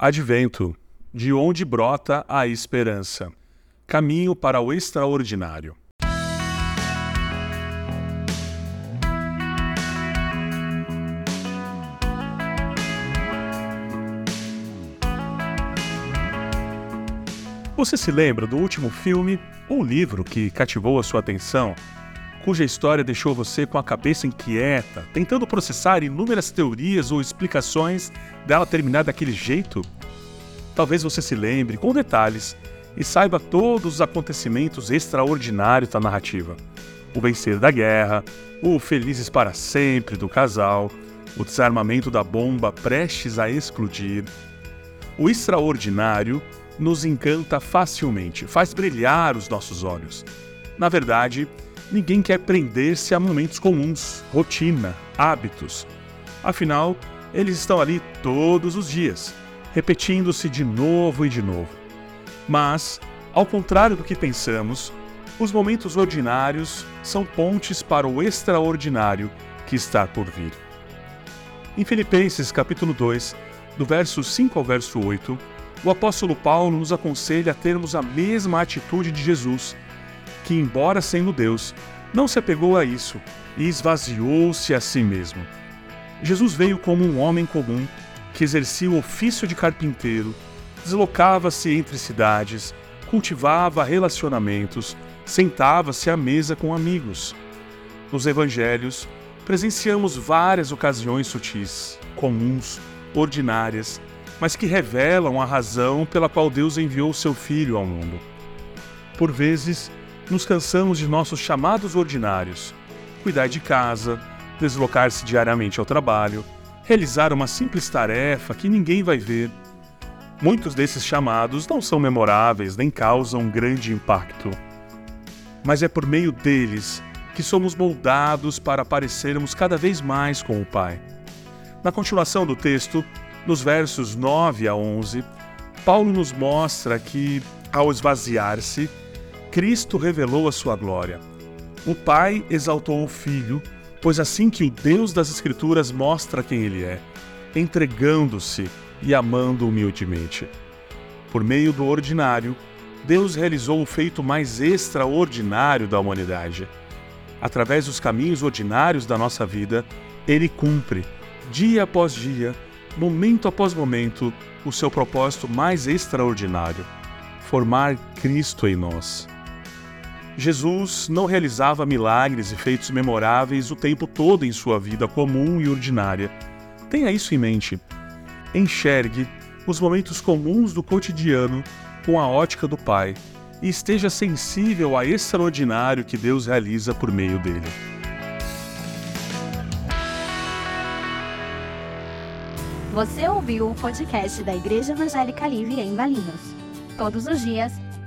Advento, de onde brota a esperança. Caminho para o extraordinário. Você se lembra do último filme ou livro que cativou a sua atenção, cuja história deixou você com a cabeça inquieta, tentando processar inúmeras teorias ou explicações dela terminar daquele jeito? Talvez você se lembre com detalhes e saiba todos os acontecimentos extraordinários da narrativa. O vencer da guerra, o felizes para sempre do casal, o desarmamento da bomba prestes a explodir. O extraordinário nos encanta facilmente, faz brilhar os nossos olhos. Na verdade, ninguém quer prender-se a momentos comuns, rotina, hábitos. Afinal, eles estão ali todos os dias, repetindo-se de novo e de novo. Mas, ao contrário do que pensamos, os momentos ordinários são pontes para o extraordinário que está por vir. Em Filipenses capítulo 2, do verso 5 ao verso 8, o apóstolo Paulo nos aconselha a termos a mesma atitude de Jesus, que, embora sendo Deus, não se apegou a isso e esvaziou-se a si mesmo. Jesus veio como um homem comum que exercia o ofício de carpinteiro, deslocava-se entre cidades, cultivava relacionamentos, sentava-se à mesa com amigos. Nos evangelhos, presenciamos várias ocasiões sutis, comuns, ordinárias, mas que revelam a razão pela qual Deus enviou seu Filho ao mundo. Por vezes, nos cansamos de nossos chamados ordinários: cuidar de casa, deslocar-se diariamente ao trabalho, realizar uma simples tarefa que ninguém vai ver. Muitos desses chamados não são memoráveis nem causam grande impacto. Mas é por meio deles que somos moldados para parecermos cada vez mais com o Pai. Na continuação do texto, nos versos 9 a 11, Paulo nos mostra que, ao esvaziar-se, Cristo revelou a sua glória. O Pai exaltou o Filho, pois assim que o Deus das Escrituras mostra quem ele é, entregando-se e amando humildemente. Por meio do ordinário, Deus realizou o feito mais extraordinário da humanidade. Através dos caminhos ordinários da nossa vida, ele cumpre, dia após dia, momento após momento, o seu propósito mais extraordinário: formar Cristo em nós. Jesus não realizava milagres e feitos memoráveis o tempo todo em sua vida comum e ordinária. Tenha isso em mente. Enxergue os momentos comuns do cotidiano com a ótica do Pai e esteja sensível ao extraordinário que Deus realiza por meio dele. Você ouviu o podcast da Igreja Evangélica Livre em Valinhos. Todos os dias,